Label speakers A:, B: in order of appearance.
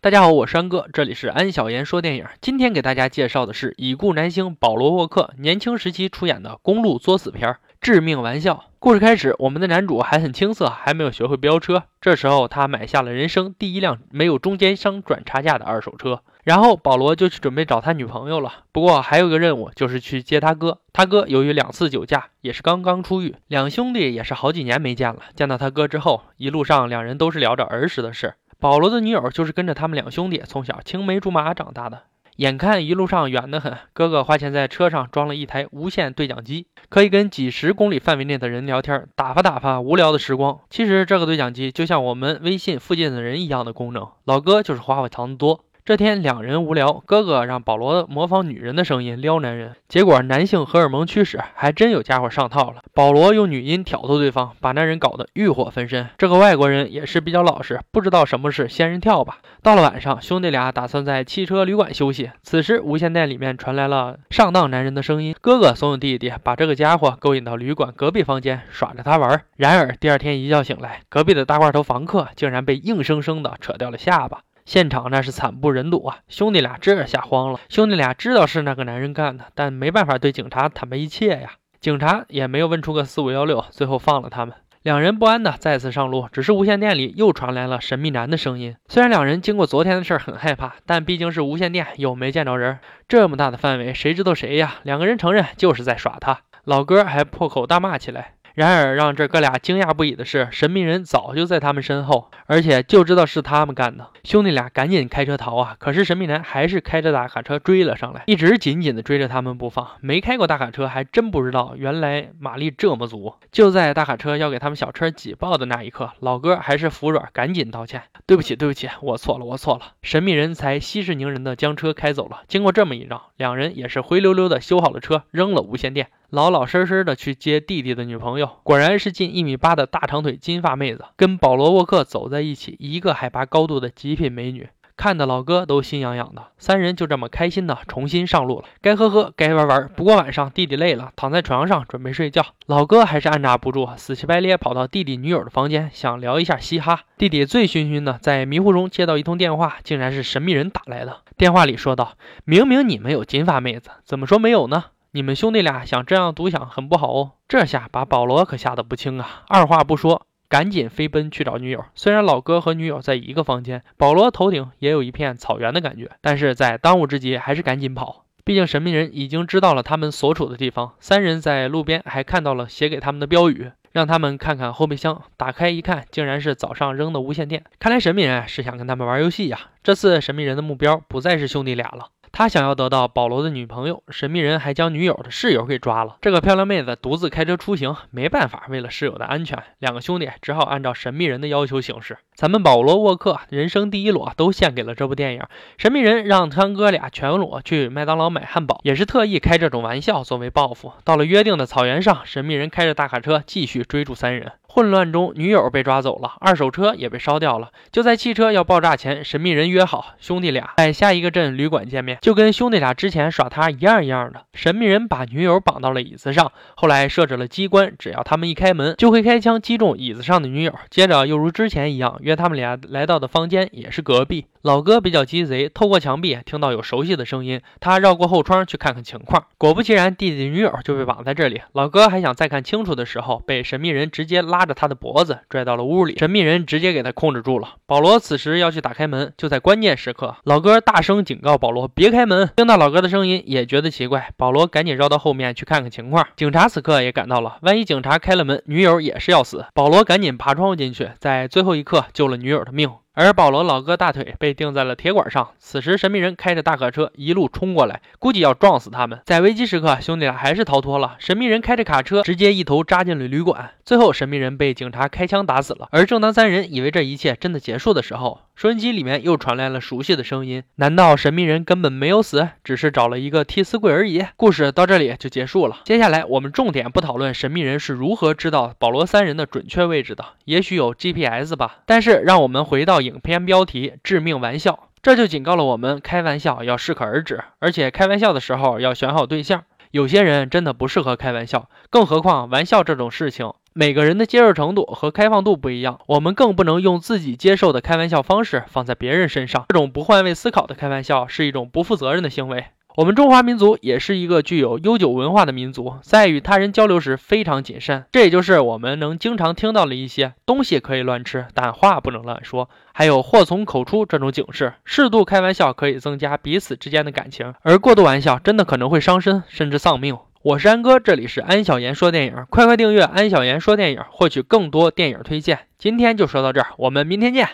A: 大家好，我是安哥，这里是安小言说电影。今天给大家介绍的是已故男星保罗沃克年轻时期出演的公路作死片《致命玩笑》。故事开始，我们的男主还很青涩，还没有学会飙车。这时候，他买下了人生第一辆没有中间商转差价的二手车。然后，保罗就去准备找他女朋友了。不过，还有一个任务，就是去接他哥。他哥由于两次酒驾，也是刚刚出狱。两兄弟也是好几年没见了。见到他哥之后，一路上两人都是聊着儿时的事。保罗的女友就是跟着他们两兄弟从小青梅竹马长大的。眼看一路上远得很，哥哥花钱在车上装了一台无线对讲机，可以跟几十公里范围内的人聊天，打发打发无聊的时光。其实这个对讲机就像我们微信附近的人一样的功能。老哥就是花会藏得多。这天两人无聊，哥哥让保罗模仿女人的声音撩男人，结果男性荷尔蒙驱使，还真有家伙上套了。保罗用女音挑逗对方，把男人搞得欲火焚身。这个外国人也是比较老实，不知道什么是仙人跳吧。到了晚上，兄弟俩打算在汽车旅馆休息，此时无线电里面传来了上当男人的声音。哥哥怂恿弟弟把这个家伙勾引到旅馆隔壁房间耍着他玩。然而第二天一觉醒来，隔壁的大块头房客竟然被硬生生的扯掉了下巴。现场那是惨不忍睹啊！兄弟俩这吓慌了。兄弟俩知道是那个男人干的，但没办法对警察坦白一切呀。警察也没有问出个四五幺六，最后放了他们。两人不安的再次上路，只是无线电里又传来了神秘男的声音。虽然两人经过昨天的事儿很害怕，但毕竟是无线电，又没见着人，这么大的范围，谁知道谁呀？两个人承认就是在耍他。老哥还破口大骂起来。然而，让这哥俩惊讶不已的是，神秘人早就在他们身后，而且就知道是他们干的。兄弟俩赶紧开车逃啊！可是神秘人还是开着大卡车追了上来，一直紧紧的追着他们不放。没开过大卡车，还真不知道原来马力这么足。就在大卡车要给他们小车挤爆的那一刻，老哥还是服软，赶紧道歉：“对不起，对不起，我错了，我错了。”神秘人才息事宁人的将车开走了。经过这么一绕，两人也是灰溜溜的修好了车，扔了无线电。老老实实的去接弟弟的女朋友，果然是近一米八的大长腿金发妹子，跟保罗沃克走在一起，一个海拔高度的极品美女，看的老哥都心痒痒的。三人就这么开心的重新上路了，该喝喝，该玩玩。不过晚上弟弟累了，躺在床上准备睡觉，老哥还是按捺不住，死乞白咧跑到弟弟女友的房间，想聊一下嘻哈。弟弟醉醺醺的，在迷糊中接到一通电话，竟然是神秘人打来的。电话里说道：“明明你们有金发妹子，怎么说没有呢？”你们兄弟俩想这样独享很不好哦，这下把保罗可吓得不轻啊！二话不说，赶紧飞奔去找女友。虽然老哥和女友在一个房间，保罗头顶也有一片草原的感觉，但是在当务之急还是赶紧跑。毕竟神秘人已经知道了他们所处的地方。三人在路边还看到了写给他们的标语，让他们看看后备箱。打开一看，竟然是早上扔的无线电。看来神秘人是想跟他们玩游戏呀。这次神秘人的目标不再是兄弟俩了。他想要得到保罗的女朋友，神秘人还将女友的室友给抓了。这个漂亮妹子独自开车出行，没办法，为了室友的安全，两个兄弟只好按照神秘人的要求行事。咱们保罗沃克人生第一裸都献给了这部电影。神秘人让他哥俩全裸去麦当劳买汉堡，也是特意开这种玩笑作为报复。到了约定的草原上，神秘人开着大卡车继续追逐三人。混乱中，女友被抓走了，二手车也被烧掉了。就在汽车要爆炸前，神秘人约好兄弟俩在下一个镇旅馆见面，就跟兄弟俩之前耍他一样一样的。神秘人把女友绑到了椅子上，后来设置了机关，只要他们一开门，就会开枪击中椅子上的女友。接着又如之前一样，约他们俩来到的房间也是隔壁。老哥比较鸡贼，透过墙壁听到有熟悉的声音，他绕过后窗去看看情况。果不其然，弟弟女友就被绑在这里。老哥还想再看清楚的时候，被神秘人直接拉着他的脖子拽到了屋里。神秘人直接给他控制住了。保罗此时要去打开门，就在关键时刻，老哥大声警告保罗别开门。听到老哥的声音，也觉得奇怪，保罗赶紧绕到后面去看看情况。警察此刻也赶到了，万一警察开了门，女友也是要死。保罗赶紧爬窗户进去，在最后一刻救了女友的命。而保罗老哥大腿被钉在了铁管上。此时，神秘人开着大卡车一路冲过来，估计要撞死他们。在危机时刻，兄弟俩还是逃脱了。神秘人开着卡车直接一头扎进了旅馆。最后，神秘人被警察开枪打死了。而正当三人以为这一切真的结束的时候，收音机里面又传来了熟悉的声音。难道神秘人根本没有死，只是找了一个替死鬼而已？故事到这里就结束了。接下来，我们重点不讨论神秘人是如何知道保罗三人的准确位置的，也许有 GPS 吧。但是，让我们回到。影片标题“致命玩笑”，这就警告了我们：开玩笑要适可而止，而且开玩笑的时候要选好对象。有些人真的不适合开玩笑，更何况玩笑这种事情。每个人的接受程度和开放度不一样，我们更不能用自己接受的开玩笑方式放在别人身上。这种不换位思考的开玩笑是一种不负责任的行为。我们中华民族也是一个具有悠久文化的民族，在与他人交流时非常谨慎。这也就是我们能经常听到的一些东西可以乱吃，但话不能乱说，还有祸从口出这种警示。适度开玩笑可以增加彼此之间的感情，而过度玩笑真的可能会伤身，甚至丧命。我是安哥，这里是安小言说电影，快快订阅安小言说电影，获取更多电影推荐。今天就说到这儿，我们明天见。